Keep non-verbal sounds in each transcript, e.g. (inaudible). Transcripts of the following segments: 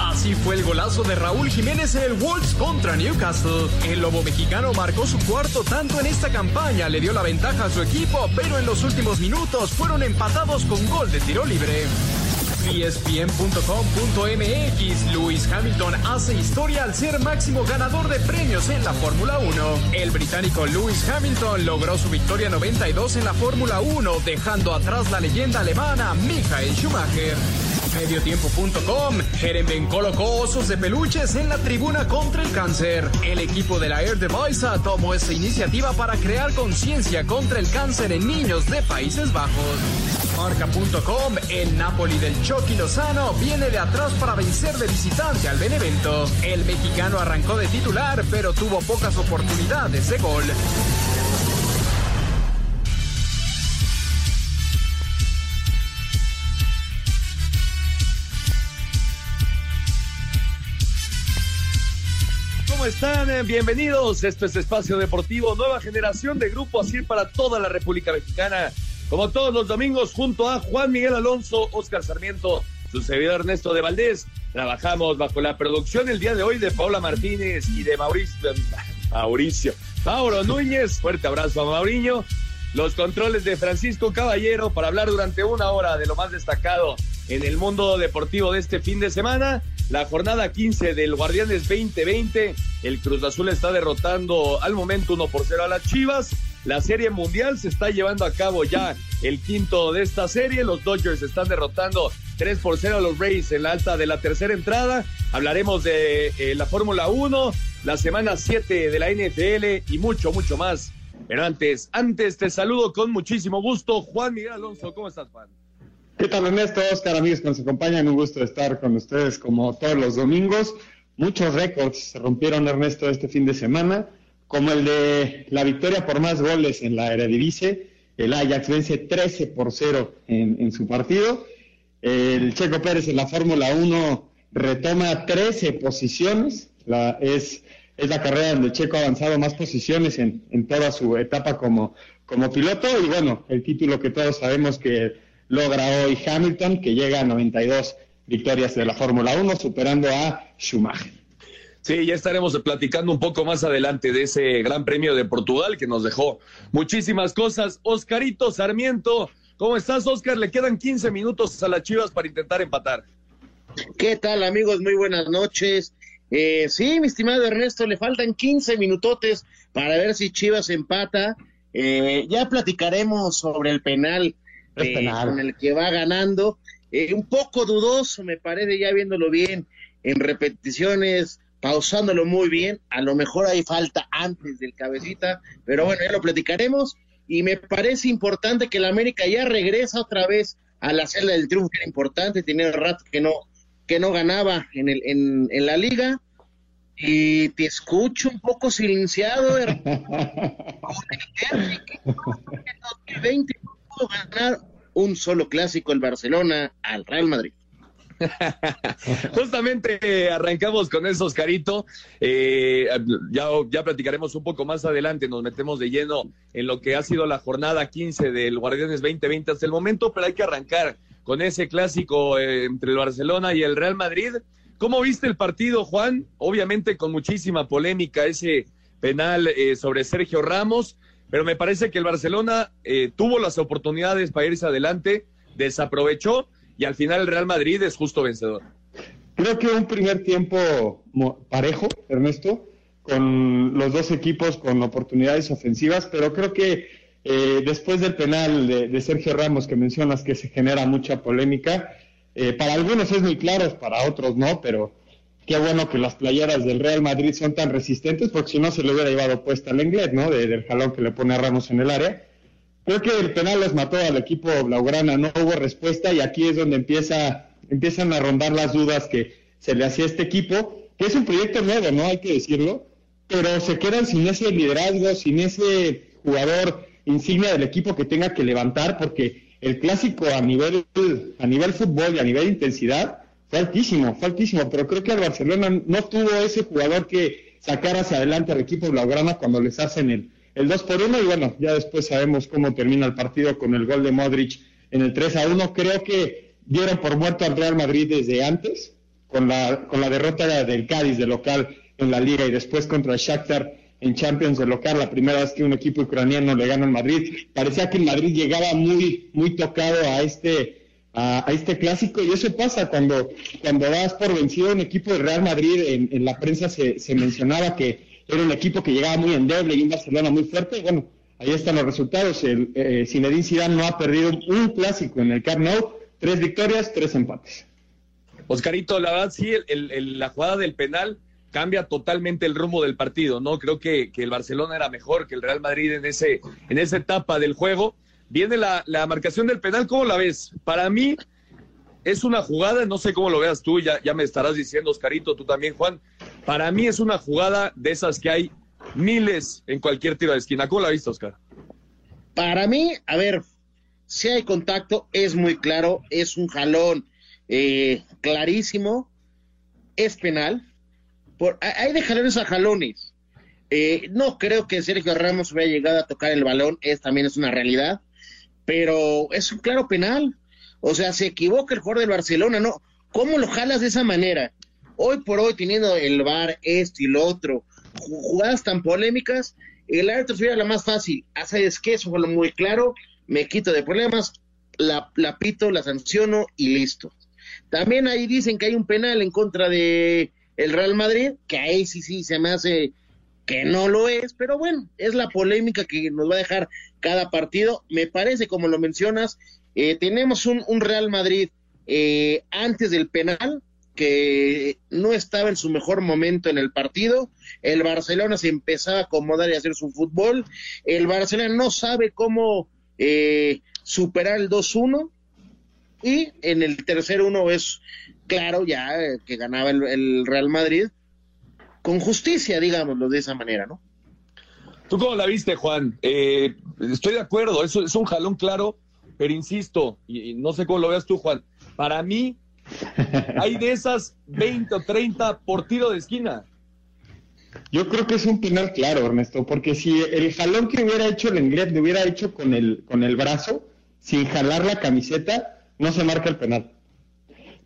Así fue el golazo de Raúl Jiménez en el Wolves contra Newcastle. El lobo mexicano marcó su cuarto tanto en esta campaña, le dio la ventaja a su equipo, pero en los últimos minutos fueron empatados con gol de tiro libre. ESPN.com.mx Lewis Hamilton hace historia al ser máximo ganador de premios en la Fórmula 1. El británico Lewis Hamilton logró su victoria 92 en la Fórmula 1, dejando atrás la leyenda alemana Michael Schumacher. Mediotiempo.com Jeremy colocó osos de peluches en la tribuna contra el cáncer. El equipo de la Air Device tomó esta iniciativa para crear conciencia contra el cáncer en niños de Países Bajos. Marca.com El Napoli del Chucky Lozano viene de atrás para vencer de visitante al Benevento. El mexicano arrancó de titular, pero tuvo pocas oportunidades de gol. ¿Cómo están? Eh, Bienvenidos. Esto es Espacio Deportivo, nueva generación de grupo así para toda la República Mexicana. Como todos los domingos, junto a Juan Miguel Alonso, Oscar Sarmiento, su servidor Ernesto de Valdés, trabajamos bajo la producción el día de hoy de Paula Martínez y de Mauricio. (laughs) Mauricio. Mauro Núñez. Fuerte abrazo a Mauriño. Los controles de Francisco Caballero para hablar durante una hora de lo más destacado en el mundo deportivo de este fin de semana. La jornada 15 del Guardianes 2020. El Cruz Azul está derrotando al momento 1 por 0 a las Chivas. La serie mundial se está llevando a cabo ya el quinto de esta serie. Los Dodgers están derrotando 3 por 0 a los Rays en la alta de la tercera entrada. Hablaremos de eh, la Fórmula 1, la semana 7 de la NFL y mucho, mucho más. Pero antes, antes te saludo con muchísimo gusto. Juan Miguel Alonso, ¿cómo estás, Juan? ¿Qué tal, Ernesto? Oscar, amigos que nos acompañan, un gusto estar con ustedes como todos los domingos. Muchos récords se rompieron, Ernesto, este fin de semana, como el de la victoria por más goles en la Eredivisie. El Ajax vence 13 por 0 en, en su partido. El Checo Pérez en la Fórmula 1 retoma 13 posiciones. La, es, es la carrera donde Checo ha avanzado más posiciones en, en toda su etapa como, como piloto. Y bueno, el título que todos sabemos que logra hoy Hamilton, que llega a 92 victorias de la Fórmula 1, superando a Schumacher. Sí, ya estaremos platicando un poco más adelante de ese Gran Premio de Portugal que nos dejó muchísimas cosas. Oscarito Sarmiento, ¿cómo estás, Oscar? Le quedan 15 minutos a las Chivas para intentar empatar. ¿Qué tal, amigos? Muy buenas noches. Eh, sí, mi estimado Ernesto, le faltan 15 minutotes para ver si Chivas empata. Eh, ya platicaremos sobre el penal eh, con el que va ganando. Eh, un poco dudoso, me parece, ya viéndolo bien en repeticiones, pausándolo muy bien. A lo mejor hay falta antes del cabecita, pero bueno, ya lo platicaremos. Y me parece importante que la América ya regresa otra vez a la celda del triunfo, que era importante, tenía rato que no, que no ganaba en, el, en, en la liga. Y te escucho un poco silenciado. (laughs) Con el 2020 ganar un solo clásico el Barcelona al Real Madrid. (laughs) Justamente eh, arrancamos con eso, Oscarito. Eh, ya, ya platicaremos un poco más adelante, nos metemos de lleno en lo que ha sido la jornada 15 del Guardianes 2020 hasta el momento, pero hay que arrancar con ese clásico eh, entre el Barcelona y el Real Madrid. ¿Cómo viste el partido, Juan? Obviamente con muchísima polémica ese penal eh, sobre Sergio Ramos, pero me parece que el Barcelona eh, tuvo las oportunidades para irse adelante, desaprovechó y al final el Real Madrid es justo vencedor. Creo que un primer tiempo parejo, Ernesto, con los dos equipos con oportunidades ofensivas, pero creo que eh, después del penal de, Sergio Ramos que mencionas que se genera mucha polémica, eh, para algunos es muy claro, para otros no, pero qué bueno que las playeras del Real Madrid son tan resistentes, porque si no se le hubiera llevado puesta el inglés, ¿no? del jalón que le pone a Ramos en el área. Creo que el penal les mató al equipo blaugrana, no hubo respuesta y aquí es donde empieza, empiezan a rondar las dudas que se le hacía a este equipo, que es un proyecto nuevo, ¿no? Hay que decirlo, pero se quedan sin ese liderazgo, sin ese jugador insignia del equipo que tenga que levantar, porque el clásico a nivel, a nivel fútbol y a nivel intensidad fue altísimo, fue altísimo, pero creo que el Barcelona no tuvo ese jugador que sacar hacia adelante al equipo blaugrana cuando les hacen el, el 2 por 1 y bueno, ya después sabemos cómo termina el partido con el gol de Modric en el 3 a 1. Creo que dieron por muerto al Real Madrid desde antes, con la, con la derrota del Cádiz de local en la liga y después contra el Shakhtar en Champions de local, la primera vez que un equipo ucraniano le gana al Madrid. Parecía que el Madrid llegaba muy, muy tocado a este, a, este clásico y eso pasa cuando, cuando por vencido un equipo de Real Madrid, en, la prensa se, se, mencionaba que era un equipo que llegaba muy endeble y un Barcelona muy fuerte, y bueno, ahí están los resultados. El, eh, Zinedine Zidane no ha perdido un clásico en el Camp Nou, tres victorias, tres empates. Oscarito, la verdad sí, el, la jugada del penal cambia totalmente el rumbo del partido, ¿no? Creo que, el Barcelona era mejor que el Real Madrid en, ese, en esa etapa del juego. Viene la, la marcación del penal, ¿cómo la ves? Para mí es una jugada, no sé cómo lo veas tú, ya, ya me estarás diciendo, Oscarito, tú también, Juan. Para mí es una jugada de esas que hay miles en cualquier tiro de esquina. ¿Cómo la viste, Oscar? Para mí, a ver, si hay contacto, es muy claro, es un jalón eh, clarísimo, es penal hay de jalones a jalones. Eh, no creo que Sergio Ramos hubiera llegado a tocar el balón, es también es una realidad, pero es un claro penal. O sea, se equivoca el jugador del Barcelona, ¿no? ¿Cómo lo jalas de esa manera? Hoy por hoy, teniendo el bar, esto y lo otro, jugadas tan polémicas, el árbitro sería la más fácil. Hace es que eso fue lo muy claro, me quito de problemas, la, la pito, la sanciono y listo. También ahí dicen que hay un penal en contra de el Real Madrid, que ahí sí, sí, se me hace que no lo es, pero bueno, es la polémica que nos va a dejar cada partido. Me parece, como lo mencionas, eh, tenemos un, Real Madrid eh, antes del penal que no estaba en su mejor momento en el partido. El Barcelona se empezaba a acomodar y a hacer su fútbol. El Barcelona no sabe cómo eh, superar el 2-1. Y en el tercer uno es claro ya eh, que ganaba el, Real Madrid con justicia, digámoslo de esa manera, ¿no? ¿Tú cómo la viste, Juan? Eh, estoy de acuerdo, eso es un jalón claro, pero insisto, y, no sé cómo lo veas tú, Juan, para mí hay de esas 20 o 30 por tiro de esquina. Yo creo que es un penal claro, Ernesto, porque si el jalón que hubiera hecho el inglés lo hubiera hecho con el, con el brazo, sin jalar la camiseta, no se marca el penal.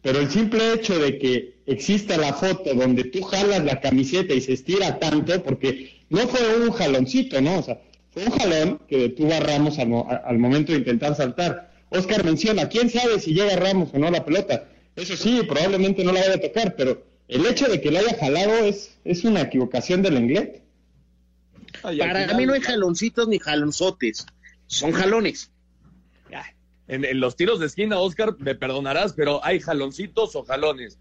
Pero el simple hecho de que exista la foto donde tú jalas la camiseta y se estira tanto, porque no fue un jaloncito, ¿no? O sea, fue un jalón que detuvo a Ramos al, momento de intentar saltar. Oscar menciona, ¿quién sabe si llega Ramos o no la pelota? Eso sí, probablemente no la vaya a tocar, pero el hecho de que la haya jalado es, es una equivocación del inglés. Para mí no hay jaloncitos ni jalonzotes, son jalones en, los tiros de esquina, Oscar, me perdonarás, pero hay jaloncitos o jalones.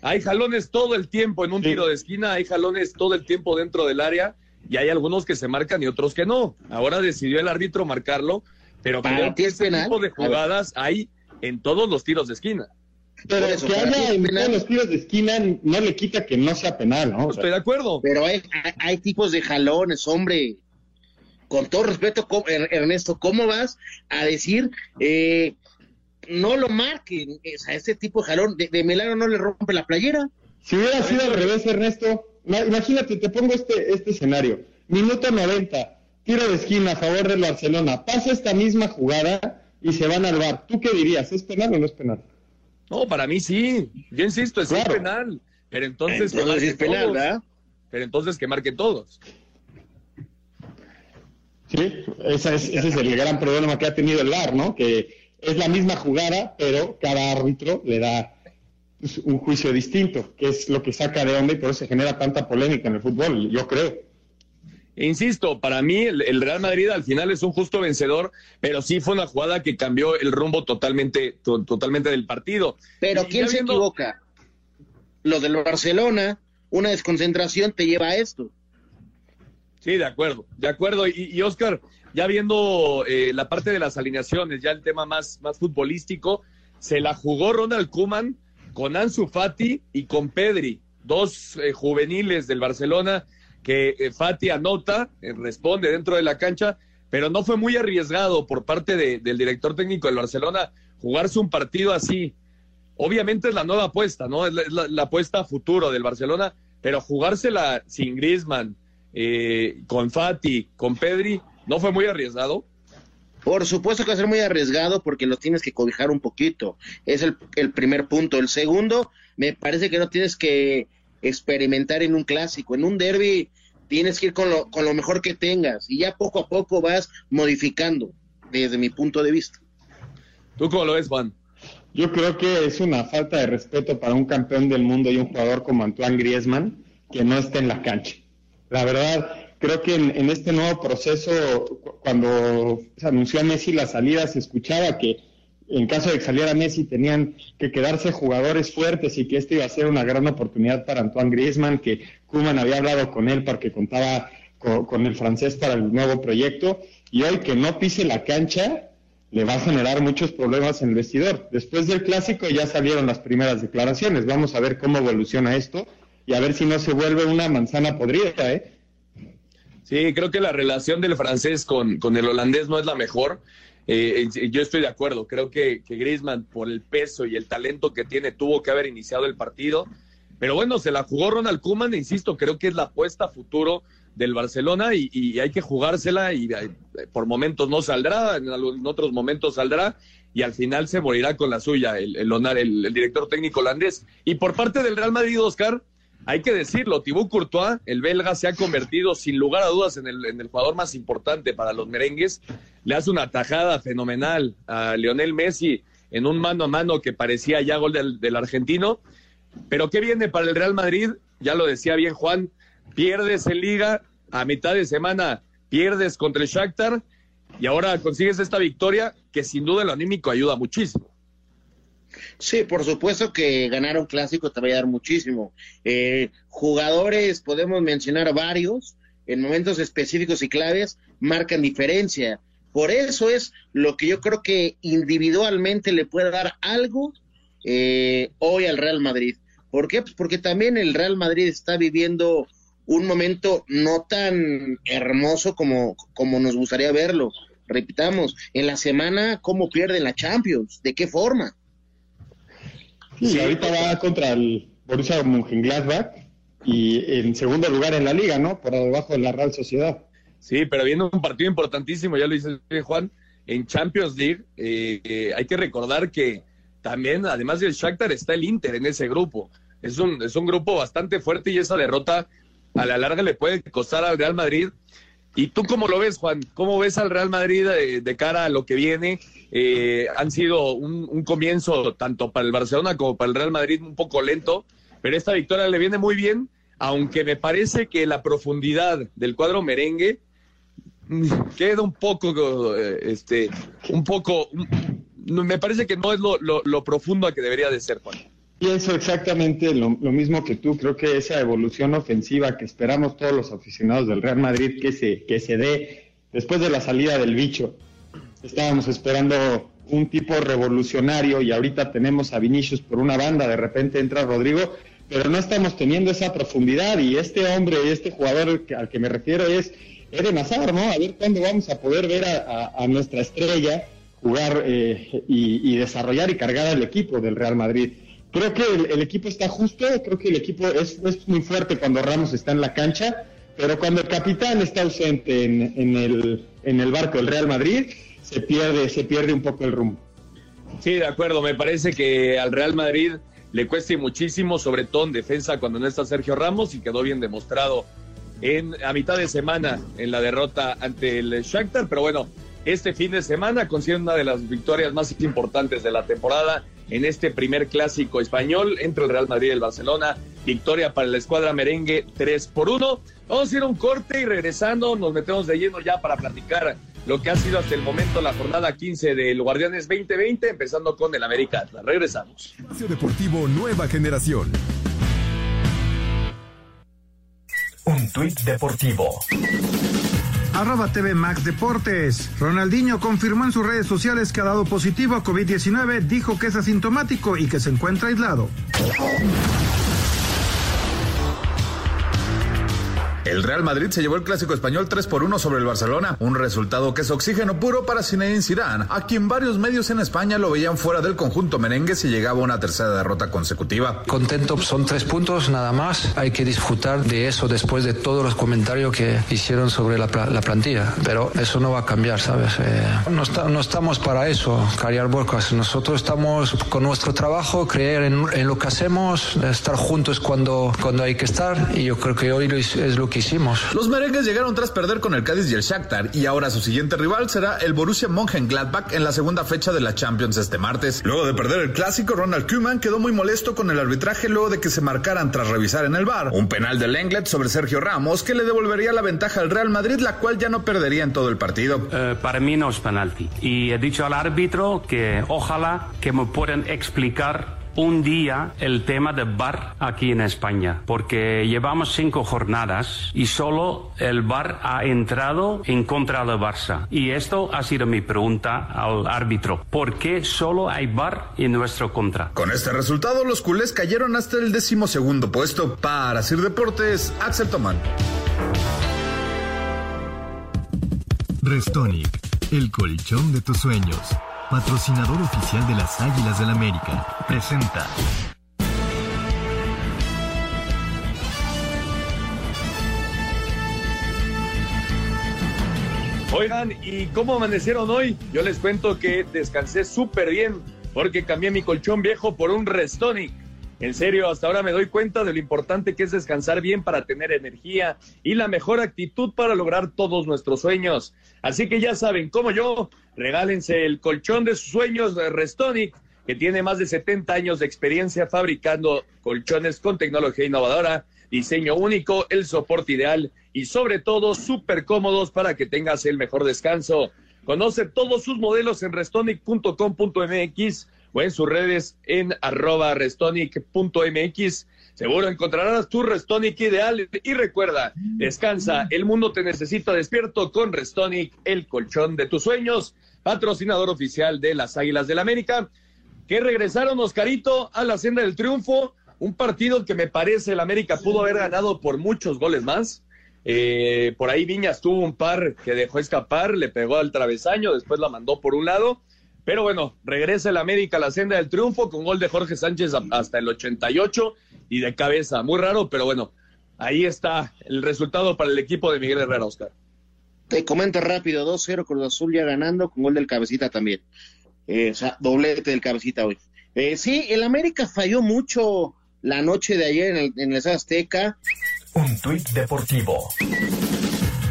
Hay jalones todo el tiempo en un tiro de esquina, hay jalones todo el tiempo dentro del área y hay algunos que se marcan y otros que no. Ahora decidió el árbitro marcarlo, pero para ti es penal? tipo de jugadas hay en todos los tiros de esquina. Pero que haya en todos los tiros de esquina no le quita que no sea penal, ¿no? Estoy de acuerdo. Pero hay, hay tipos de jalones, hombre con todo respeto, Ernesto, ¿cómo vas a decir eh, no lo marquen? a este tipo de jalón, de, milagro no le rompe la playera. Si hubiera sido al revés, Ernesto, imagínate, te pongo este, este escenario. Minuto 90, tiro de esquina a favor del Barcelona, pasa esta misma jugada y se van al bar. ¿Tú qué dirías? ¿Es penal o no es penal? No, para mí sí. Yo insisto, es penal. Pero entonces, entonces es penal, ¿verdad? Pero entonces que marquen todos. Sí, ese es el gran problema que ha tenido el VAR, ¿no? Que es la misma jugada, pero cada árbitro le da pues, un juicio distinto, que es lo que saca de onda y por eso se genera tanta polémica en el fútbol, yo creo. Insisto, para mí el, Real Madrid al final es un justo vencedor, pero sí fue una jugada que cambió el rumbo totalmente, totalmente del partido. Pero ¿quién se equivoca? Lo del Barcelona, una desconcentración te lleva a esto. Sí, de acuerdo, de acuerdo. Y, Oscar, ya viendo eh, la parte de las alineaciones, ya el tema más, más futbolístico, se la jugó Ronald Kuman con Ansu Fati y con Pedri, dos eh, juveniles del Barcelona que eh, Fati anota, eh, responde dentro de la cancha, pero no fue muy arriesgado por parte del director técnico del Barcelona jugarse un partido así. Obviamente es la nueva apuesta, ¿no? Es la, apuesta futuro del Barcelona, pero jugársela sin Griezmann, eh, con Fati, con Pedri, ¿no fue muy arriesgado? Por supuesto que va a ser muy arriesgado porque lo tienes que cobijar un poquito. Es el, el primer punto. El segundo, me parece que no tienes que experimentar en un clásico. En un derby tienes que ir con lo, con lo mejor que tengas y ya poco a poco vas modificando, desde mi punto de vista. ¿Tú cómo lo ves, Juan? Yo creo que es una falta de respeto para un campeón del mundo y un jugador como Antoine Griezmann que no esté en la cancha. La verdad, creo que en, en este nuevo proceso, cuando se anunció a Messi la salida, se escuchaba que en caso de que saliera Messi, tenían que quedarse jugadores fuertes y que este iba a ser una gran oportunidad para Antoine Griezmann, que Kuman había hablado con él porque contaba con, el francés para el nuevo proyecto, y hoy que no pise la cancha, le va a generar muchos problemas en el vestidor. Después del clásico ya salieron las primeras declaraciones, vamos a ver cómo evoluciona esto y a ver si no se vuelve una manzana podrida, ¿eh? Sí, creo que la relación del francés con, con el holandés no es la mejor. Eh, yo estoy de acuerdo, creo que, que Griezmann, por el peso y el talento que tiene, tuvo que haber iniciado el partido. Pero bueno, se la jugó Ronald Koeman, e insisto, creo que es la apuesta futuro del Barcelona y, hay que jugársela y eh, por momentos no saldrá, en, otros momentos saldrá y al final se morirá con la suya el, el, el director técnico holandés. Y por parte del Real Madrid, Oscar, hay que decirlo, Thibaut Courtois, el belga, se ha convertido sin lugar a dudas en el, jugador más importante para los merengues. Le hace una tajada fenomenal a Lionel Messi en un mano a mano que parecía ya gol del, argentino. Pero ¿qué viene para el Real Madrid? Ya lo decía bien Juan, pierdes en liga, a mitad de semana pierdes contra el Shakhtar y ahora consigues esta victoria que sin duda el anímico ayuda muchísimo. Sí, por supuesto que ganar un clásico te va a dar muchísimo. Eh, jugadores, podemos mencionar varios, en momentos específicos y claves, marcan diferencia. Por eso es lo que yo creo que individualmente le puede dar algo eh, hoy al Real Madrid. ¿Por qué? Pues porque también el Real Madrid está viviendo un momento no tan hermoso como, como nos gustaría verlo. Repitamos, en la semana, ¿cómo pierden la Champions? ¿De qué forma? Sí, ahorita va contra el Borussia Mönchengladbach y en segundo lugar en la liga, ¿no? Por debajo de la Real Sociedad. Sí, pero viendo un partido importantísimo, ya lo dice Juan, en Champions League, eh, eh, hay que recordar que también, además del Shakhtar, está el Inter en ese grupo. Es un, es un grupo bastante fuerte y esa derrota a la larga le puede costar al Real Madrid ¿Y tú cómo lo ves, Juan? ¿Cómo ves al Real Madrid eh, de, cara a lo que viene? Eh, han sido un, comienzo tanto para el Barcelona como para el Real Madrid un poco lento, pero esta victoria le viene muy bien, aunque me parece que la profundidad del cuadro merengue mm, queda un poco, eh, este, un poco, me parece que no es lo, lo profundo a que debería de ser, Juan. Pienso exactamente lo, mismo que tú. Creo que esa evolución ofensiva que esperamos todos los aficionados del Real Madrid que se, que se dé después de la salida del bicho. Estábamos esperando un tipo revolucionario y ahorita tenemos a Vinicius por una banda, de repente entra Rodrigo, pero no estamos teniendo esa profundidad y este hombre, este jugador al que me refiero es Eden Hazard, ¿no? A ver cuándo vamos a poder ver a, nuestra estrella jugar eh, y, y desarrollar y cargar al equipo del Real Madrid. Creo que el, equipo está justo, creo que el equipo es, muy fuerte cuando Ramos está en la cancha, pero cuando el capitán está ausente en, el, en el barco del Real Madrid, se pierde, se pierde un poco el rumbo. Sí, de acuerdo, me parece que al Real Madrid le cuesta muchísimo, sobre todo en defensa cuando no está Sergio Ramos y quedó bien demostrado en a mitad de semana en la derrota ante el Shakhtar, pero bueno, este fin de semana consigue una de las victorias más importantes de la temporada en este primer clásico español entre el Real Madrid y el Barcelona. Victoria para la escuadra merengue 3 por 1. Vamos a ir a un corte y regresando nos metemos de lleno ya para platicar lo que ha sido hasta el momento la jornada 15 del Guardianes 2020, empezando con el América Atlas. Regresamos. Espacio Deportivo Nueva Generación. Un tuit deportivo. Arroba TV Max Deportes. Ronaldinho confirmó en sus redes sociales que ha dado positivo a COVID-19, dijo que es asintomático y que se encuentra aislado. El Real Madrid se llevó el clásico español 3 por 1 sobre el Barcelona, un resultado que es oxígeno puro para Zinedine Zidane, a quien varios medios en España lo veían fuera del conjunto merengue si llegaba una tercera derrota consecutiva. Contento, son tres puntos nada más, hay que disfrutar de eso después de todos los comentarios que hicieron sobre la, la plantilla, pero eso no va a cambiar, ¿sabes? Eh, no, estamos para eso, Cariar Borcas, nosotros estamos con nuestro trabajo, creer en, en, lo que hacemos, estar juntos cuando, cuando hay que estar y yo creo que hoy es lo que hicimos. Los merengues llegaron tras perder con el Cádiz y el Shakhtar y ahora su siguiente rival será el Borussia Mönchengladbach en la segunda fecha de la Champions este martes. Luego de perder el clásico, Ronald Koeman quedó muy molesto con el arbitraje luego de que se marcaran tras revisar en el bar un penal de Lenglet sobre Sergio Ramos que le devolvería la ventaja al Real Madrid, la cual ya no perdería en todo el partido. Uh, para mí no es penalti y he dicho al árbitro que ojalá que me puedan explicar un día el tema de bar aquí en España, porque llevamos cinco jornadas y solo el bar ha entrado en contra del Barça. Y esto ha sido mi pregunta al árbitro. ¿Por qué solo hay bar en nuestro contra? Con este resultado, los culés cayeron hasta el decimosegundo puesto. Para Sir Deportes, Axel Tomán. Restonic, el colchón de tus sueños patrocinador oficial de las Águilas del América, presenta. Oigan, ¿y cómo amanecieron hoy? Yo les cuento que descansé súper bien porque cambié mi colchón viejo por un Restonic. En serio, hasta ahora me doy cuenta de lo importante que es descansar bien para tener energía y la mejor actitud para lograr todos nuestros sueños. Así que ya saben, como yo, regálense el colchón de sus sueños de Restonic, que tiene más de 70 años de experiencia fabricando colchones con tecnología innovadora, diseño único, el soporte ideal y sobre todo súper cómodos para que tengas el mejor descanso. Conoce todos sus modelos en restonic.com.mx o en sus redes en arroba restonic.mx. Seguro encontrarás tu Restonic ideal. Y recuerda, descansa, el mundo te necesita despierto con Restonic, el colchón de tus sueños, patrocinador oficial de las Águilas del América, que regresaron Oscarito a la senda del triunfo, un partido que me parece el América pudo haber ganado por muchos goles más. Eh, por ahí Viñas tuvo un par que dejó escapar, le pegó al travesaño, después la mandó por un lado pero bueno, regresa el América a la senda del triunfo con gol de Jorge Sánchez hasta el 88 y de cabeza. Muy raro, pero bueno, ahí está el resultado para el equipo de Miguel Herrera, Oscar. Te comento rápido, 2-0 Cruz Azul ya ganando con gol del Cabecita también. Eh, o sea, doblete del Cabecita hoy. Eh, sí, el América falló mucho la noche de ayer en el, en el Azteca. Un tuit deportivo.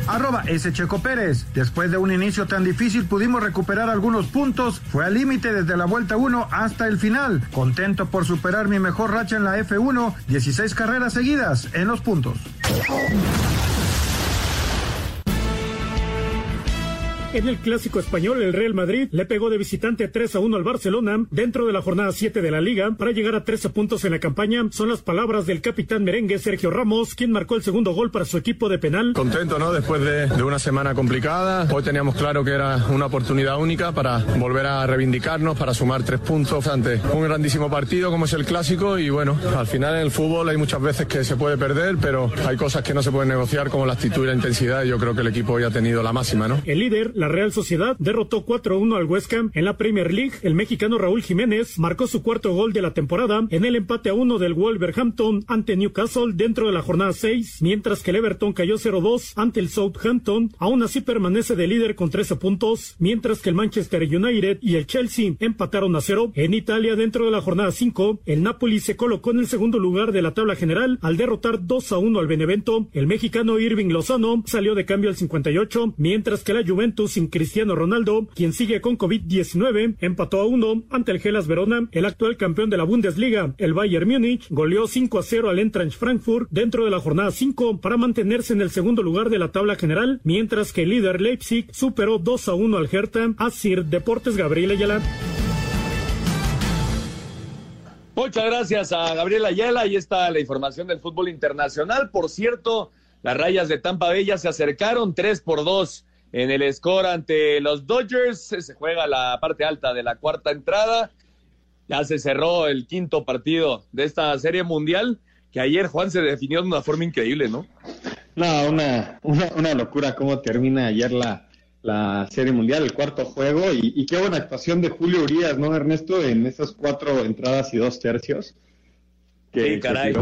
Arroba S. Checo Pérez. Después de un inicio tan difícil pudimos recuperar algunos puntos. Fue al límite desde la vuelta 1 hasta el final. Contento por superar mi mejor racha en la F1. 16 carreras seguidas en los puntos. En el clásico español, el Real Madrid le pegó de visitante 3 a 1 al Barcelona dentro de la jornada 7 de la liga para llegar a 13 puntos en la campaña. Son las palabras del capitán merengue Sergio Ramos, quien marcó el segundo gol para su equipo de penal. Contento, ¿no? Después de, de una semana complicada. Hoy teníamos claro que era una oportunidad única para volver a reivindicarnos, para sumar tres puntos ante un grandísimo partido como es el clásico. Y bueno, al final en el fútbol hay muchas veces que se puede perder, pero hay cosas que no se pueden negociar como la actitud y la intensidad. Y yo creo que el equipo hoy ha tenido la máxima, ¿no? El líder, la Real Sociedad derrotó 4-1 al West Ham en la Premier League. El mexicano Raúl Jiménez marcó su cuarto gol de la temporada en el empate a 1 del Wolverhampton ante Newcastle dentro de la jornada 6, mientras que el Everton cayó 0-2 ante el Southampton. Aún así permanece de líder con 13 puntos, mientras que el Manchester United y el Chelsea empataron a 0. En Italia, dentro de la jornada 5, el Napoli se colocó en el segundo lugar de la tabla general al derrotar 2-1 al Benevento. El mexicano Irving Lozano salió de cambio al 58, mientras que la Juventus sin Cristiano Ronaldo, quien sigue con COVID-19, empató a uno ante el Gelas Verona, el actual campeón de la Bundesliga. El Bayern Múnich goleó 5 a 0 al Eintracht Frankfurt dentro de la jornada 5 para mantenerse en el segundo lugar de la tabla general, mientras que el líder Leipzig superó 2 a 1 al Hertha. Asir Deportes Gabriel Ayala. Muchas gracias a Gabriela Ayala. Ahí está la información del fútbol internacional. Por cierto, las rayas de Tampa Bay ya se acercaron 3 por 2 en el score ante los Dodgers. Se juega la parte alta de la cuarta entrada. Ya se cerró el quinto partido de esta serie mundial que ayer Juan se definió de una forma increíble, ¿no? No, una, una, una locura cómo termina ayer la, la Serie Mundial, el cuarto juego, y, qué buena actuación de Julio Urias, ¿no, Ernesto? En esas cuatro entradas y dos tercios. Que, caray.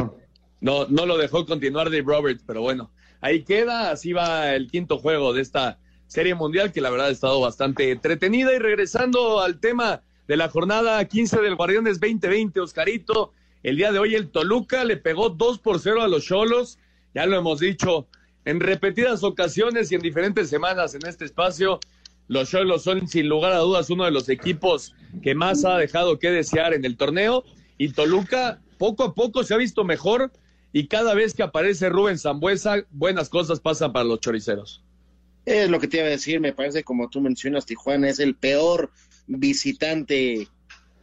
No, no lo dejó continuar Dave Roberts, pero bueno, ahí queda, así va el quinto juego de esta Serie Mundial, que la verdad ha estado bastante entretenida. Y regresando al tema de la jornada 15 del Guardianes 2020, Oscarito, el día de hoy el Toluca le pegó 2 por 0 a los Cholos, ya lo hemos dicho, en repetidas ocasiones y en diferentes semanas en este espacio. Los Cholos son sin lugar a dudas uno de los equipos que más ha dejado que desear en el torneo y Toluca poco a poco se ha visto mejor y cada vez que aparece Rubén Zambuesa, buenas cosas pasan para los choriceros. Es lo que te iba a decir, me parece como tú mencionas, Tijuana es el peor visitante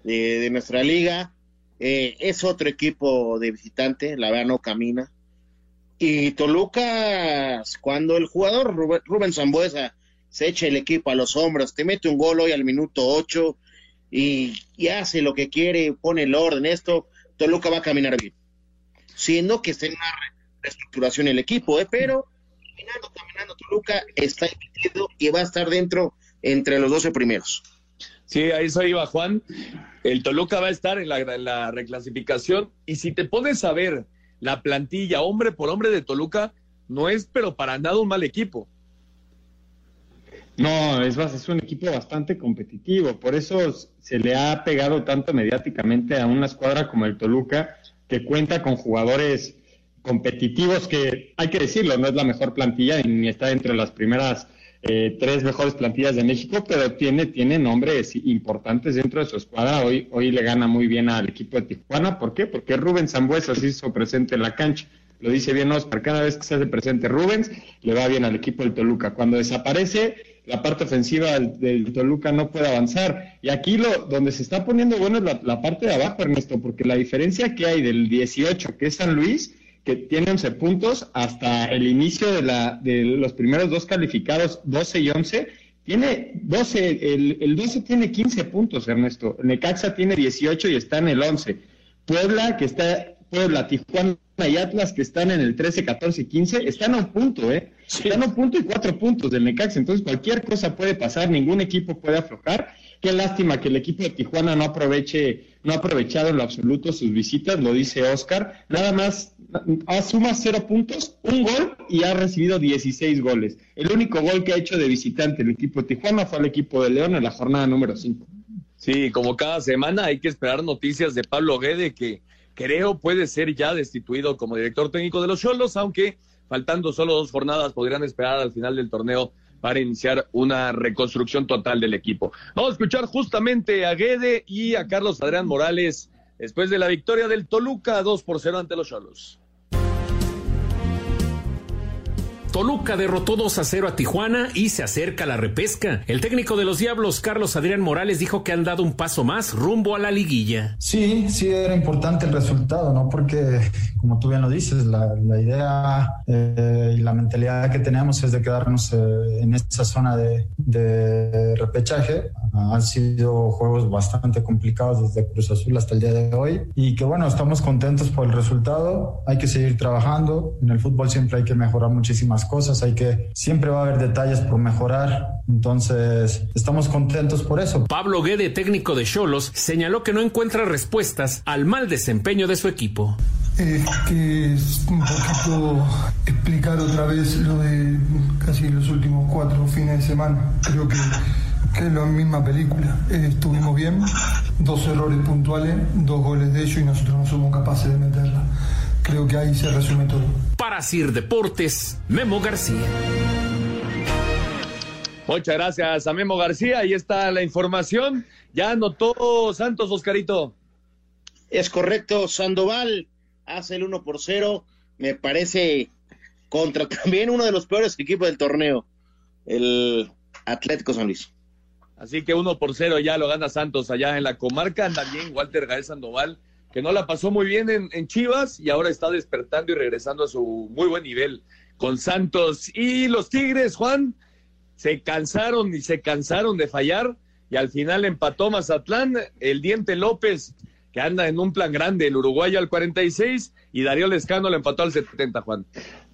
de, nuestra liga. Eh, es otro equipo de visitante, la verdad no camina. Y Toluca, cuando el jugador Rubén, Zambuesa se echa el equipo a los hombros, te mete un gol hoy al minuto 8 y, hace lo que quiere, pone el orden, esto, Toluca va a caminar bien. Siendo que está en una reestructuración el equipo, ¿eh? pero caminando, caminando, Toluca está metido y va a estar dentro entre los 12 primeros. Sí, ahí soy iba Juan. El Toluca va a estar en la, en la reclasificación y si te pones a ver la plantilla hombre por hombre de Toluca no es pero para nada un mal equipo. No, es, es un equipo bastante competitivo, por eso se le ha pegado tanto mediáticamente a una escuadra como el Toluca, que cuenta con jugadores competitivos que, hay que decirlo, no es la mejor plantilla ni está entre las primeras eh, tres mejores plantillas de México, pero tiene, tiene nombres importantes dentro de su escuadra. Hoy, hoy le gana muy bien al equipo de Tijuana. ¿Por qué? Porque Rubens Zambuesa se hizo presente en la cancha. Lo dice bien Oscar, cada vez que se hace presente Rubens, le va bien al equipo del Toluca. Cuando desaparece, la parte ofensiva del, Toluca no puede avanzar. Y aquí lo donde se está poniendo bueno es la, la parte de abajo, Ernesto, porque la diferencia que hay del 18, que es San Luis, que tiene 11 puntos hasta el inicio de, la, de los primeros dos calificados, 12 y 11. Tiene 12, el, el 12 tiene 15 puntos, Ernesto. Necaxa tiene 18 y está en el 11. Puebla, que está, Puebla, Tijuana y Atlas, que están en el 13, 14 15, están a un punto, ¿eh? Están a un punto y cuatro puntos del Necaxa. Entonces, cualquier cosa puede pasar, ningún equipo puede aflojar. Qué lástima que el equipo de Tijuana no aproveche, no ha aprovechado en lo absoluto sus visitas, lo dice Oscar. Nada más suma cero puntos, un gol y ha recibido 16 goles. El único gol que ha hecho de visitante el equipo de Tijuana fue el equipo de León en la jornada número 5. Sí, como cada semana hay que esperar noticias de Pablo Guede, que creo puede ser ya destituido como director técnico de los Cholos, aunque faltando solo dos jornadas podrían esperar al final del torneo para iniciar una reconstrucción total del equipo. Vamos a escuchar justamente a Guede y a Carlos Adrián Morales después de la victoria del Toluca 2 por 0 ante los Cholos. Toluca derrotó 2 a 0 a Tijuana y se acerca a la repesca. El técnico de los Diablos, Carlos Adrián Morales, dijo que han dado un paso más rumbo a la liguilla. Sí, sí era importante el resultado, ¿no? Porque, como tú bien lo dices, la, idea eh, y la mentalidad que tenemos es de quedarnos eh, en esa zona de, de repechaje. Han sido juegos bastante complicados desde Cruz Azul hasta el día de hoy y que bueno, estamos contentos por el resultado. Hay que seguir trabajando. En el fútbol siempre hay que mejorar muchísimas cosas, hay que, siempre va a haber detalles por mejorar, entonces estamos contentos por eso. Pablo Guede, técnico de Cholos, señaló que no encuentra respuestas al mal desempeño de su equipo. Es que es un poquito explicar otra vez lo de casi los últimos cuatro fines de semana. Creo que, que es la misma película. Eh, estuvimos bien, dos errores puntuales, dos goles de ellos y nosotros no somos capaces de meterla. Creo que ahí se resume todo. Para Sir Deportes, Memo García. Muchas gracias a Memo García. Ahí está la información. Ya anotó Santos, Oscarito. Es correcto, Sandoval hace el 1 por 0. Me parece contra (laughs) también uno de los peores equipos del torneo, el Atlético San Luis. Así que 1 por 0 ya lo gana Santos allá en la comarca. Anda bien Walter Gael Sandoval, que no la pasó muy bien en, en Chivas y ahora está despertando y regresando a su muy buen nivel con Santos. Y los Tigres, Juan, se cansaron y se cansaron de fallar y al final empató Mazatlán, el Diente López que anda en un plan grande, el uruguayo al 46 y Darío Lescano le empató al 70, Juan.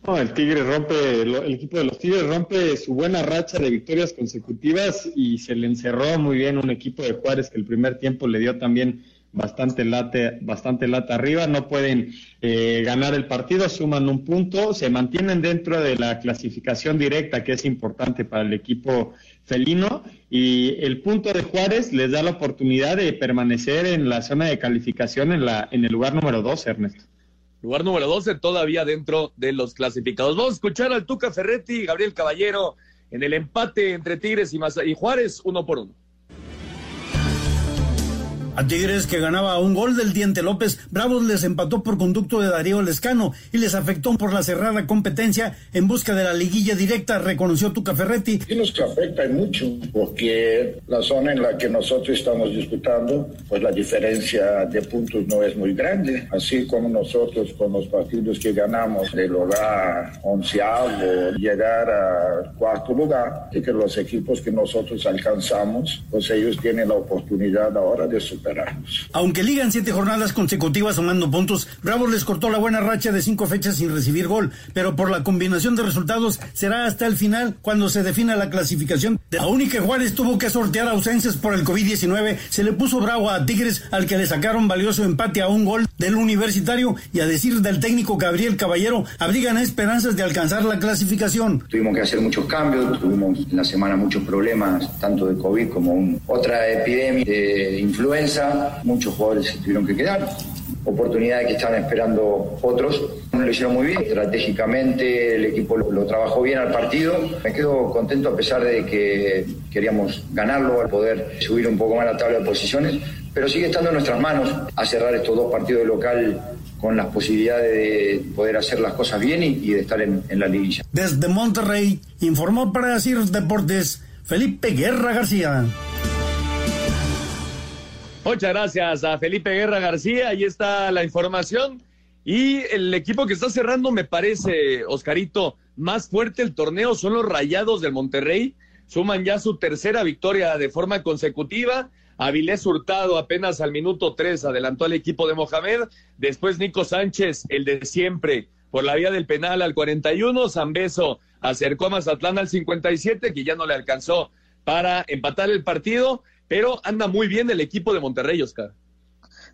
No, el Tigre rompe, el, equipo de los Tigres rompe su buena racha de victorias consecutivas y se le encerró muy bien un equipo de Juárez que el primer tiempo le dio también bastante late, bastante lata arriba, no pueden eh, ganar el partido, suman un punto, se mantienen dentro de la clasificación directa que es importante para el equipo felino y el punto de Juárez les da la oportunidad de permanecer en la zona de calificación en, la, en el lugar número 12, Ernesto. Lugar número 12 todavía dentro de los clasificados. Vamos a escuchar al Tuca Ferretti y Gabriel Caballero en el empate entre Tigres y, y Juárez, uno por uno. A Tigres que ganaba un gol del Diente López, Bravos les empató por conducto de Darío Lescano y les afectó por la cerrada competencia en busca de la liguilla directa, reconoció Tuca Ferretti. Sí nos afecta mucho porque la zona en la que nosotros estamos disputando, pues la diferencia de puntos no es muy grande, así como nosotros con los partidos que ganamos de lograr onceavo, llegar a cuarto lugar, y que los equipos que nosotros alcanzamos, pues ellos tienen la oportunidad ahora de su aunque ligan siete jornadas consecutivas sumando puntos, Bravos les cortó la buena racha de cinco fechas sin recibir gol, pero por la combinación de resultados será hasta el final cuando se defina la clasificación. Aún y que Juárez tuvo que sortear ausencias por el COVID-19, se le puso bravo a Tigres al que le sacaron valioso empate a un gol del universitario y a decir del técnico Gabriel Caballero, abrigan esperanzas de alcanzar la clasificación. Tuvimos que hacer muchos cambios, tuvimos en la semana muchos problemas, tanto de COVID como otra epidemia de influenza muchos jugadores se tuvieron que quedar, oportunidades que estaban esperando otros. Lo hicieron muy bien, estratégicamente el equipo lo, trabajó bien al partido. Me quedo contento a pesar de que queríamos ganarlo, al poder subir un poco más la tabla de posiciones, pero sigue estando en nuestras manos a cerrar estos dos partidos de local con las posibilidades de poder hacer las cosas bien y, de estar en, en la liguilla. Desde Monterrey, informó para decir Deportes Felipe Guerra García. Muchas gracias a Felipe Guerra García. Ahí está la información. Y el equipo que está cerrando, me parece, Oscarito, más fuerte el torneo son los Rayados del Monterrey. Suman ya su tercera victoria de forma consecutiva. Avilés Hurtado apenas al minuto tres adelantó al equipo de Mohamed. Después Nico Sánchez, el de siempre, por la vía del penal al 41. Zambeso acercó a Mazatlán al 57, que ya no le alcanzó para empatar el partido pero anda muy bien el equipo de Monterrey, Oscar.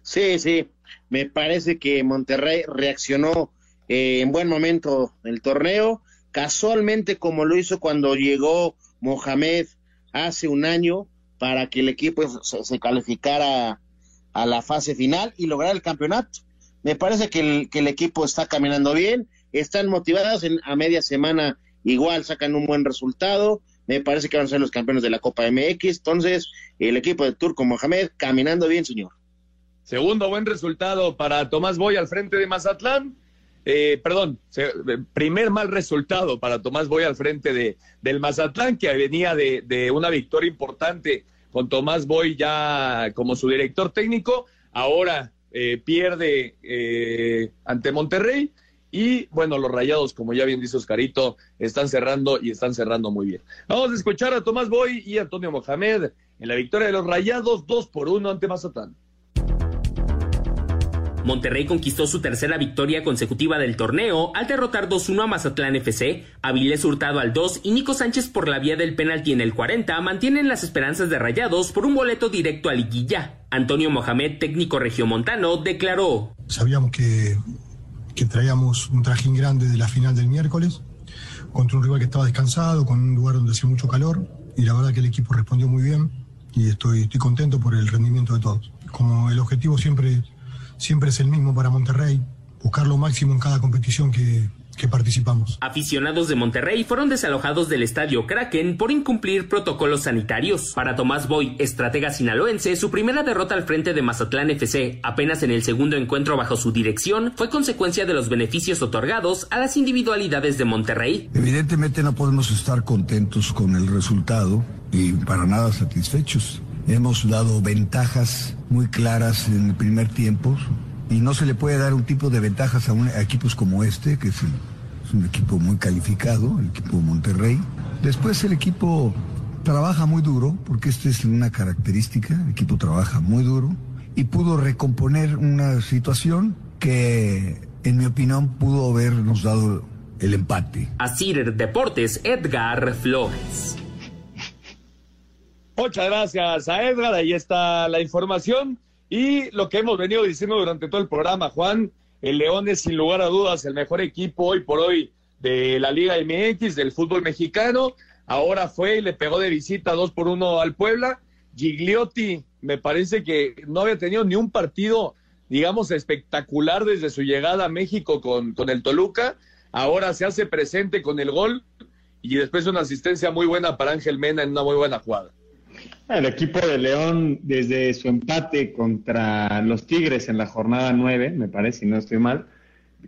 Sí, sí, me parece que Monterrey reaccionó eh, en buen momento el torneo, casualmente como lo hizo cuando llegó Mohamed hace un año para que el equipo se, calificara a la fase final y lograr el campeonato. Me parece que el, que el equipo está caminando bien, están motivadas en, a media semana, igual sacan un buen resultado, me parece que van a ser los campeones de la Copa MX. Entonces, el equipo de Turco Mohamed caminando bien, señor. Segundo buen resultado para Tomás Boy al frente de Mazatlán. Eh, perdón, eh, primer mal resultado para Tomás Boy al frente de, del Mazatlán, que venía de, una victoria importante con Tomás Boy ya como su director técnico. Ahora eh, pierde ante Monterrey y bueno, los rayados, como ya bien dice Oscarito, están cerrando y están cerrando muy bien. Vamos a escuchar a Tomás Boy y Antonio Mohamed en la victoria de los rayados, dos por uno ante Mazatán. Monterrey conquistó su tercera victoria consecutiva del torneo al derrotar 2-1 a Mazatlán FC, Avilés Hurtado al 2 y Nico Sánchez por la vía del penalti en el 40 mantienen las esperanzas de Rayados por un boleto directo a liguilla. Antonio Mohamed, técnico regiomontano, declaró: Sabíamos que que traíamos un trajín grande de la final del miércoles, contra un rival que estaba descansado, con un lugar donde hacía mucho calor, y la verdad que el equipo respondió muy bien y estoy, estoy contento por el rendimiento de todos. Como el objetivo siempre, siempre es el mismo para Monterrey, buscar lo máximo en cada competición que, que participamos. Aficionados de Monterrey fueron desalojados del estadio Kraken por incumplir protocolos sanitarios. Para Tomás Boy, estratega sinaloense, su primera derrota al frente de Mazatlán FC, apenas en el segundo encuentro bajo su dirección, fue consecuencia de los beneficios otorgados a las individualidades de Monterrey. Evidentemente no podemos estar contentos con el resultado y para nada satisfechos. Hemos dado ventajas muy claras en el primer tiempo y no se le puede dar un tipo de ventajas a, un, equipos como este, que es, es un equipo muy calificado, el equipo Monterrey. Después el equipo trabaja muy duro, porque esta es una característica, el equipo trabaja muy duro y pudo recomponer una situación que, en mi opinión, pudo habernos dado el empate. Asir Deportes, Edgar Flores. Muchas gracias a Edgar, ahí está la información y lo que hemos venido diciendo durante todo el programa, Juan, el León es sin lugar a dudas el mejor equipo hoy por hoy de la Liga MX, del fútbol mexicano, ahora fue y le pegó de visita dos por uno al Puebla, Gigliotti me parece que no había tenido ni un partido, digamos, espectacular desde su llegada a México con, con el Toluca, ahora se hace presente con el gol y después una asistencia muy buena para Ángel Mena en una muy buena jugada. El equipo de León, desde su empate contra los Tigres en la jornada 9, me parece, si no estoy mal,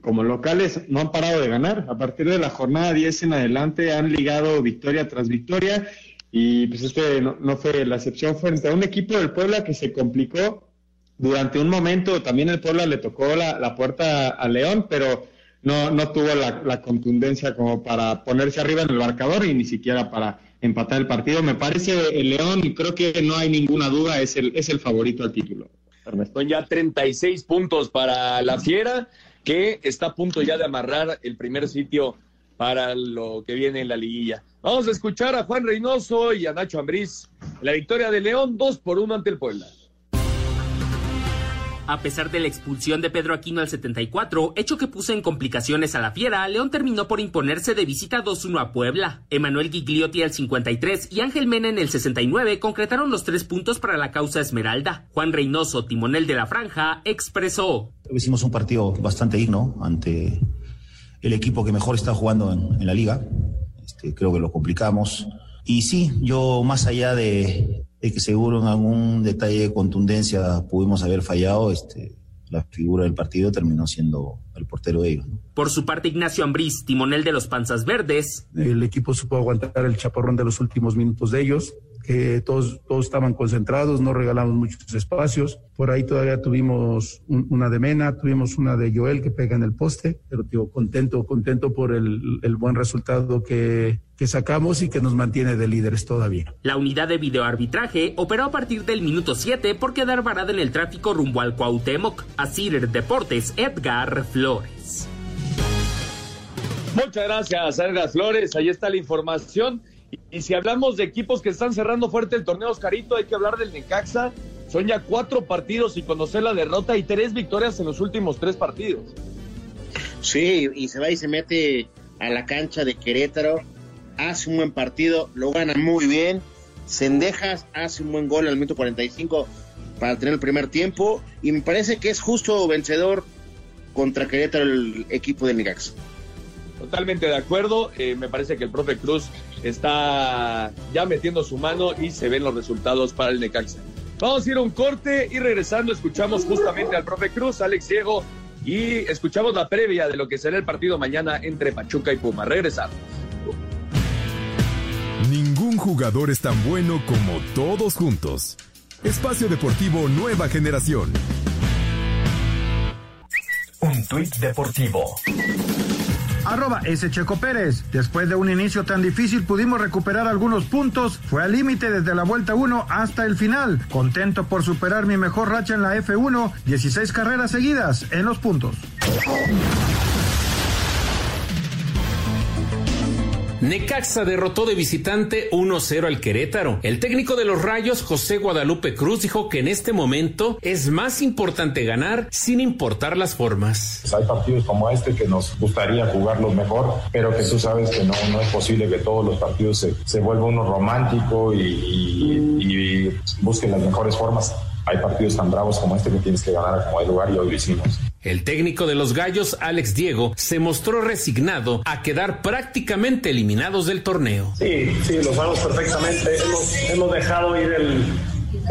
como locales no han parado de ganar. A partir de la jornada 10 en adelante han ligado victoria tras victoria y pues este no, fue la excepción frente a un equipo del Puebla que se complicó durante un momento. También el Puebla le tocó la, puerta a León, pero no, no tuvo la, la contundencia como para ponerse arriba en el marcador y ni siquiera para empatar el partido. Me parece el León, y creo que no hay ninguna duda, es el, es el favorito al título. Son ya 36 puntos para la Fiera, que está a punto ya de amarrar el primer sitio para lo que viene en la liguilla. Vamos a escuchar a Juan Reynoso y a Nacho Ambriz. La victoria de León, 2 por 1 ante el Puebla. A pesar de la expulsión de Pedro Aquino al 74, hecho que puso en complicaciones a la Fiera, León terminó por imponerse de visita 2-1 a Puebla. Emanuel Gigliotti al 53 y Ángel Mena en el 69 concretaron los tres puntos para la causa Esmeralda. Juan Reynoso, timonel de la franja, expresó. Hicimos un partido bastante digno ante el equipo que mejor está jugando en, la liga. Este, creo que lo complicamos. Y sí, yo más allá de, de que seguro en algún detalle de contundencia pudimos haber fallado, este, la figura del partido terminó siendo el portero de ellos. Por su parte, Ignacio Ambriz, timonel de los Panzas Verdes. El equipo supo aguantar el chaparrón de los últimos minutos de ellos que todos, todos estaban concentrados, no regalamos muchos espacios. Por ahí todavía tuvimos una de Mena, tuvimos una de Joel que pega en el poste, pero digo, contento, contento por el, el buen resultado que, que sacamos y que nos mantiene de líderes todavía. La unidad de videoarbitraje operó a partir del minuto 7 por quedar varada en el tráfico rumbo al Cuauhtémoc. Asir Deportes, Edgar Flores. Muchas gracias, Edgar Flores. Ahí está la información. Y, si hablamos de equipos que están cerrando fuerte el torneo Oscarito, hay que hablar del Necaxa. Son ya cuatro partidos y conocer la derrota y tres victorias en los últimos tres partidos. Sí, y se va y se mete a la cancha de Querétaro, hace un buen partido, lo gana muy bien. Sendejas hace un buen gol al minuto 45 para tener el primer tiempo y me parece que es justo vencedor contra Querétaro el equipo de Necaxa. Totalmente de acuerdo. Eh, me parece que el profe Cruz está ya metiendo su mano y se ven los resultados para el Necaxa. Vamos a ir a un corte y regresando escuchamos justamente al profe Cruz, Alex Ciego, y escuchamos la previa de lo que será el partido mañana entre Pachuca y Puma. Regresamos. Jugador es tan bueno como todos juntos. Espacio Deportivo Nueva Generación. Un tuit deportivo arroba S. Checo Pérez. Después de un inicio tan difícil pudimos recuperar algunos puntos. Fue al límite desde la vuelta 1 hasta el final. Contento por superar mi mejor racha en la F1, 16 carreras seguidas en los puntos. Necaxa derrotó de visitante 1-0 al Querétaro. El técnico de los Rayos, José Guadalupe Cruz, dijo que en este momento es más importante ganar sin importar las formas. Pues hay partidos como este que nos gustaría jugarlos mejor, pero que tú sabes que no, no es posible que todos los partidos se, se vuelva uno romántico y, y, y busquen las mejores formas. Hay partidos tan bravos como este que tienes que ganar como hay lugar y hoy lo hicimos. El técnico de los Gallos, Alex Diego, se mostró resignado a quedar prácticamente eliminados del torneo. Sí, sí, lo sabemos perfectamente. Hemos, hemos dejado ir el,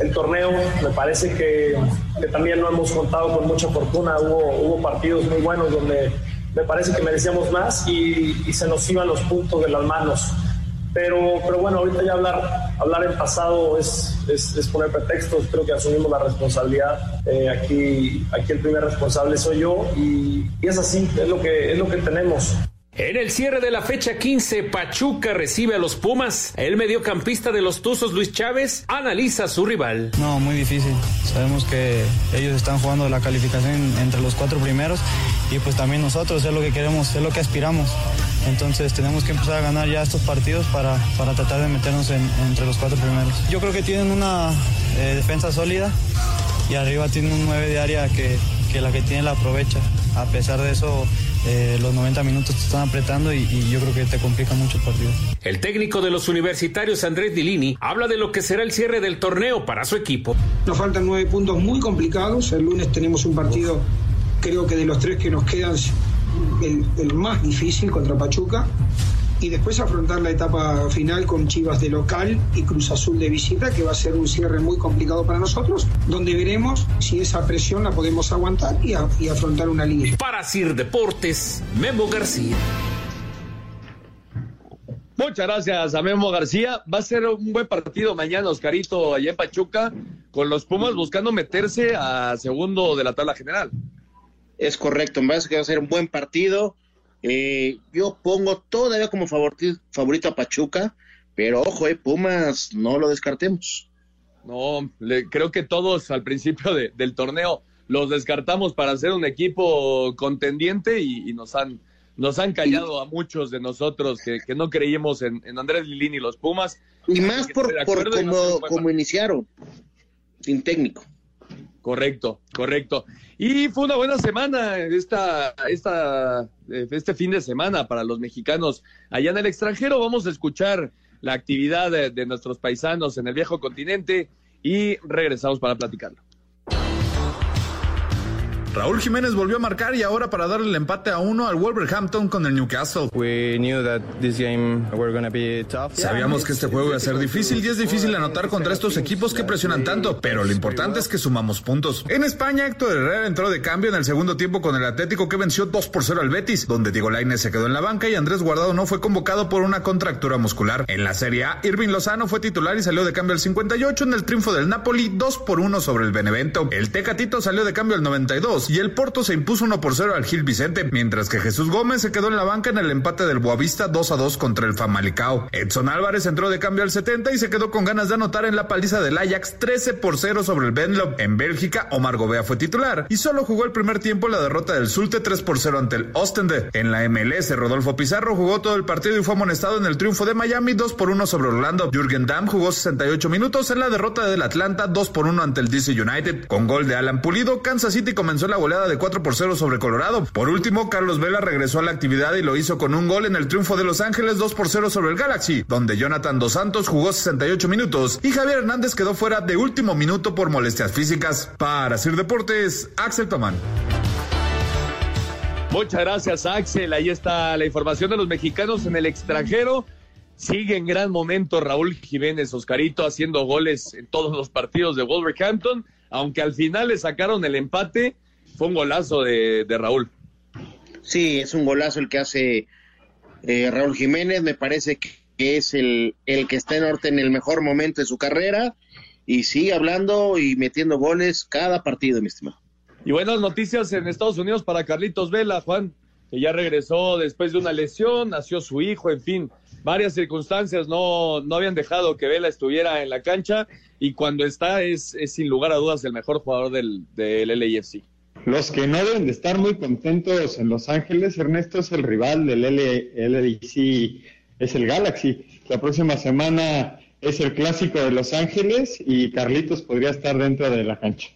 el torneo. Me parece que, que, también no hemos contado con mucha fortuna. Hubo, hubo partidos muy buenos donde me parece que merecíamos más y, y se nos iban los puntos de las manos. Pero, pero bueno, ahorita ya hablar, hablar en pasado es, es, es poner pretextos. Creo que asumimos la responsabilidad. Eh, aquí, aquí el primer responsable soy yo y, y es así, es lo que, es lo que tenemos. En el cierre de la fecha 15, Pachuca recibe a los Pumas. El mediocampista de los Tuzos, Luis Chávez, analiza a su rival. No, muy difícil. Sabemos que ellos están jugando la calificación entre los cuatro primeros y pues también nosotros es lo que queremos, es lo que aspiramos. Entonces tenemos que empezar a ganar ya estos partidos para, para tratar de meternos en, entre los cuatro primeros. Yo creo que tienen una eh, defensa sólida y arriba tienen un 9 de área que, que la que tiene la aprovecha. A pesar de eso, eh, los 90 minutos te están apretando y, y, yo creo que te complica mucho el partido. El técnico de los universitarios, Andrés Dilini, habla de lo que será el cierre del torneo para su equipo. Nos faltan nueve puntos muy complicados. El lunes tenemos un partido, creo que de los tres que nos quedan, el, el más difícil contra Pachuca y después afrontar la etapa final con Chivas de local y Cruz Azul de visita, que va a ser un cierre muy complicado para nosotros, donde veremos si esa presión la podemos aguantar y, a, y afrontar una línea. Para Sir Deportes, Memo García. Muchas gracias a Memo García. Va a ser un buen partido mañana, Oscarito, allá en Pachuca, con los Pumas buscando meterse a segundo de la tabla general. Es correcto, me parece que va a ser un buen partido. Eh, yo pongo todavía como favorito, a Pachuca, pero ojo, eh, Pumas, no lo descartemos. No, le, creo que todos al principio de, del torneo los descartamos para ser un equipo contendiente y, y nos han nos han callado a muchos de nosotros que, que no creímos en, en, Andrés Lilini y los Pumas. Y más por, por como, no como iniciaron, sin técnico. Correcto, correcto. Y fue una buena semana esta, esta, este fin de semana para los mexicanos allá en el extranjero. Vamos a escuchar la actividad de, de nuestros paisanos en el viejo continente y regresamos para platicarlo. Raúl Jiménez volvió a marcar y ahora para darle el empate a uno al Wolverhampton con el Newcastle. Sabíamos que este juego iba a ser difícil y es difícil anotar contra estos equipos que presionan tanto, pero lo importante es que sumamos puntos. En España, Héctor Herrera entró de cambio en el segundo tiempo con el Atlético que venció 2 por 0 al Betis, donde Diego Lainez se quedó en la banca y Andrés Guardado no fue convocado por una contractura muscular. En la Serie A, Irving Lozano fue titular y salió de cambio al 58 en el triunfo del Napoli 2 por 1 sobre el Benevento. El Tecatito salió de cambio al 92 y el Porto se impuso 1 por 0 al Gil Vicente, mientras que Jesús Gómez se quedó en la banca en el empate del Boavista 2 a 2 contra el Famalicao. Edson Álvarez entró de cambio al 70 y se quedó con ganas de anotar en la paliza del Ajax 13 por 0 sobre el Benlo. En Bélgica, Omar Gobea fue titular y solo jugó el primer tiempo la derrota del Zulte 3 por 0 ante el Ostende. En la MLS, Rodolfo Pizarro jugó todo el partido y fue amonestado en el triunfo de Miami 2 por 1 sobre Orlando. Jürgen Damm jugó 68 minutos en la derrota del Atlanta 2 por 1 ante el DC United. Con gol de Alan Pulido, Kansas City comenzó la goleada de 4 por 0 sobre Colorado. Por último, Carlos Vela regresó a la actividad y lo hizo con un gol en el triunfo de Los Ángeles 2 por 0 sobre el Galaxy, donde Jonathan Dos Santos jugó 68 minutos y Javier Hernández quedó fuera de último minuto por molestias físicas. Para Sir Deportes, Axel Tomán. Muchas gracias, Axel. Ahí está la información de los mexicanos en el extranjero. Sigue en gran momento Raúl Jiménez Oscarito haciendo goles en todos los partidos de Wolverhampton, aunque al final le sacaron el empate fue un golazo de, de, Raúl. Sí, es un golazo el que hace eh, Raúl Jiménez. Me parece que es el, el que está en norte en el mejor momento de su carrera y sigue hablando y metiendo goles cada partido, mi estimado. Y buenas noticias en Estados Unidos para Carlitos Vela, Juan, que ya regresó después de una lesión, nació su hijo, en fin, varias circunstancias no, no habían dejado que Vela estuviera en la cancha y cuando está es, es sin lugar a dudas el mejor jugador del, del LAFC. Los que no deben de estar muy contentos en Los Ángeles, Ernesto es el rival del LDC, es el Galaxy. La próxima semana es el clásico de Los Ángeles y Carlitos podría estar dentro de la cancha.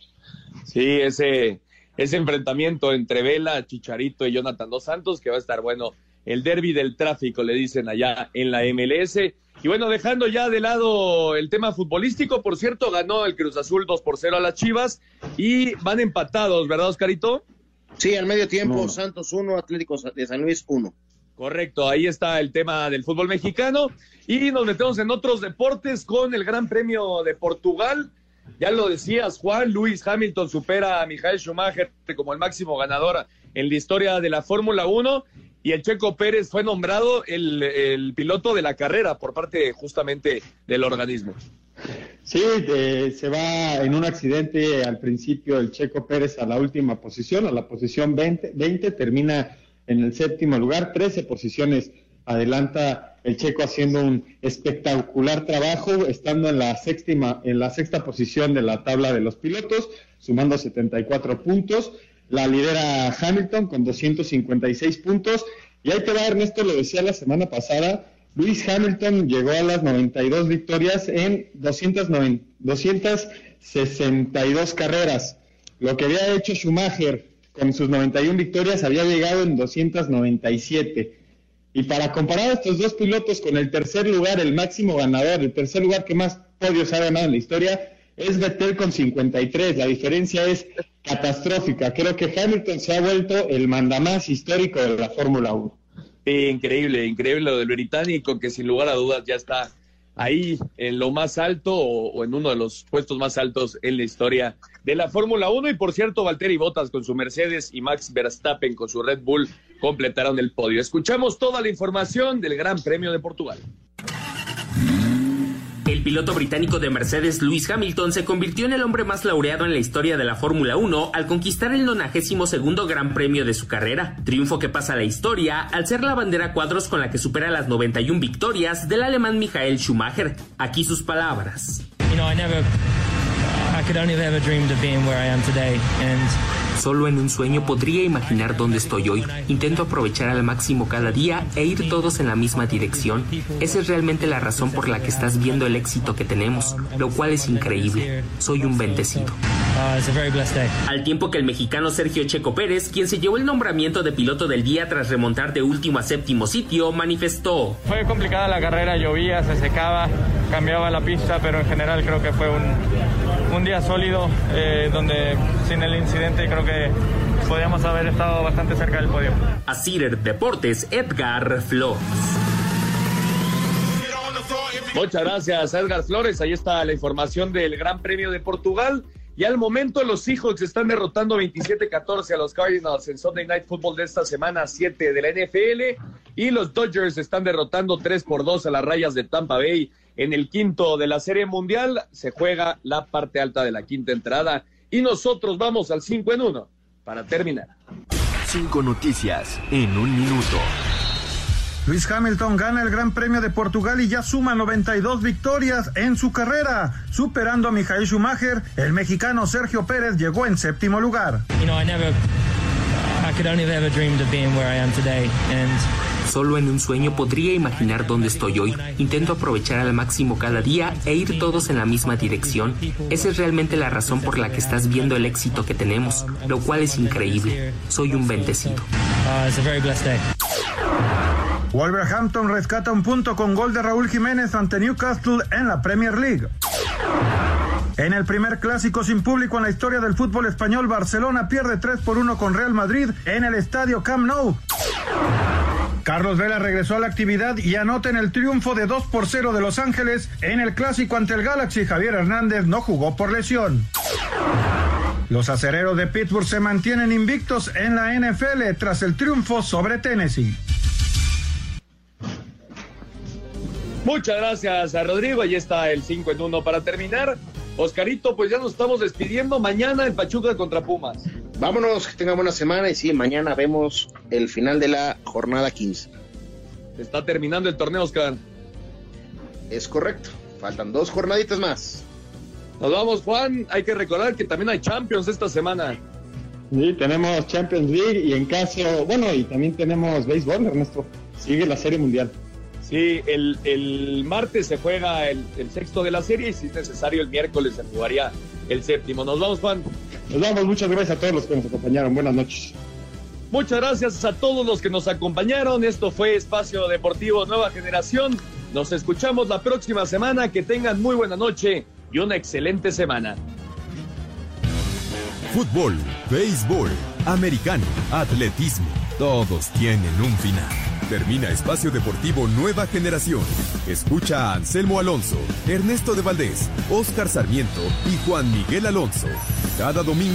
Sí, ese, ese enfrentamiento entre Vela, Chicharito y Jonathan Dos Santos, que va a estar bueno. El derby del tráfico, le dicen allá en la MLS. Y bueno, dejando ya de lado el tema futbolístico, por cierto, ganó el Cruz Azul 2 por 0 a las Chivas y van empatados, ¿verdad, Oscarito? Sí, al medio tiempo, Santos 1, Atlético de San Luis 1. Correcto, ahí está el tema del fútbol mexicano. Y nos metemos en otros deportes con el Gran Premio de Portugal. Ya lo decías, Juan, Luis Hamilton supera a Michael Schumacher como el máximo ganador en la historia de la Fórmula 1 y el Checo Pérez fue nombrado el, piloto de la carrera por parte justamente del organismo. Sí, se va en un accidente al principio el Checo Pérez a la última posición, a la posición 20, 20 termina en el séptimo lugar, 13 posiciones adelanta el Checo haciendo un espectacular trabajo, estando en la séptima, en la sexta posición de la tabla de los pilotos, sumando 74 puntos. La lidera Hamilton con 256 puntos. Y ahí te va, Ernesto, lo decía la semana pasada, Luis Hamilton llegó a las 92 victorias en 262 carreras. Lo que había hecho Schumacher con sus 91 victorias había llegado en 297. Y para comparar a estos dos pilotos con el tercer lugar, el máximo ganador, el tercer lugar que más podios ha ganado en la historia, es Vettel con 53. La diferencia es catastrófica. Creo que Hamilton se ha vuelto el mandamás histórico de la Fórmula 1. increíble, increíble lo del británico, que sin lugar a dudas ya está ahí en lo más alto o, en uno de los puestos más altos en la historia de la Fórmula 1. Y por cierto, Valtteri Bottas con su Mercedes y Max Verstappen con su Red Bull completaron el podio. Escuchamos toda la información del Gran Premio de Portugal. El piloto británico de Mercedes, Lewis Hamilton, se convirtió en el hombre más laureado en la historia de la Fórmula 1 al conquistar el 92 Gran Premio de su carrera, triunfo que pasa a la historia al ser la bandera cuadros con la que supera las 91 victorias del alemán Michael Schumacher. Aquí sus palabras. Solo en un sueño podría imaginar dónde estoy hoy. Intento aprovechar al máximo cada día e ir todos en la misma dirección. Esa es realmente la razón por la que estás viendo el éxito que tenemos, lo cual es increíble. Soy un bendecido. Al tiempo que el mexicano Sergio Checo Pérez, quien se llevó el nombramiento de piloto del día tras remontar de último a séptimo sitio, manifestó. Fue complicada la carrera, llovía, se secaba, cambiaba la pista, pero en general creo que fue un, un día sólido, eh, donde sin el incidente creo que podríamos haber estado bastante cerca del podio. A Cider Deportes, Edgar Flores. Muchas gracias, Edgar Flores. Ahí está la información del Gran Premio de Portugal. Y al momento los Seahawks están derrotando 27-14 a los Cardinals en Sunday Night Football de esta semana 7 de la NFL. Y los Dodgers están derrotando 3 por 2 a las rayas de Tampa Bay en el quinto de la Serie Mundial. Se juega la parte alta de la quinta entrada. Y nosotros vamos al 5 en 1 para terminar. Cinco noticias en un minuto. Luis Hamilton gana el Gran Premio de Portugal y ya suma 92 victorias en su carrera, superando a Michael Schumacher. El mexicano Sergio Pérez llegó en séptimo lugar. Solo en un sueño podría imaginar dónde estoy hoy. Intento aprovechar al máximo cada día e ir todos en la misma dirección. Esa es realmente la razón por la que estás viendo el éxito que tenemos, lo cual es increíble. Soy un bendecido. Wolverhampton rescata un punto con gol de Raúl Jiménez ante Newcastle en la Premier League. En el primer clásico sin público en la historia del fútbol español, Barcelona pierde 3 por 1 con Real Madrid en el estadio Camp Nou. Carlos Vela regresó a la actividad y anota en el triunfo de 2 por 0 de Los Ángeles en el clásico ante el Galaxy. Javier Hernández no jugó por lesión. Los acereros de Pittsburgh se mantienen invictos en la NFL tras el triunfo sobre Tennessee. Muchas gracias a Rodrigo. Ahí está el 5 en 1 para terminar. Oscarito, pues ya nos estamos despidiendo. Mañana en Pachuca contra Pumas. Vámonos, que tengan buena semana y sí, mañana vemos el final de la jornada 15. Está terminando el torneo, Oscar. Es correcto. Faltan dos jornaditas más. Nos vamos, Juan. Hay que recordar que también hay Champions esta semana. Sí, tenemos Champions League y en caso, bueno, y también tenemos béisbol, Ernesto. Sigue la Serie Mundial. Sí, el, martes se juega el, sexto de la serie y si es necesario el miércoles se jugaría el séptimo. Nos vamos, Juan. Nos vamos, muchas gracias a todos los que nos acompañaron. Buenas noches. Muchas gracias a todos los que nos acompañaron. Esto fue Espacio Deportivo Nueva Generación. Nos escuchamos la próxima semana. Que tengan muy buena noche y una excelente semana. Fútbol, béisbol, americano, atletismo, todos tienen un final. Termina Espacio Deportivo Nueva Generación. Escucha a Anselmo Alonso, Ernesto de Valdés, Oscar Sarmiento y Juan Miguel Alonso. Cada domingo.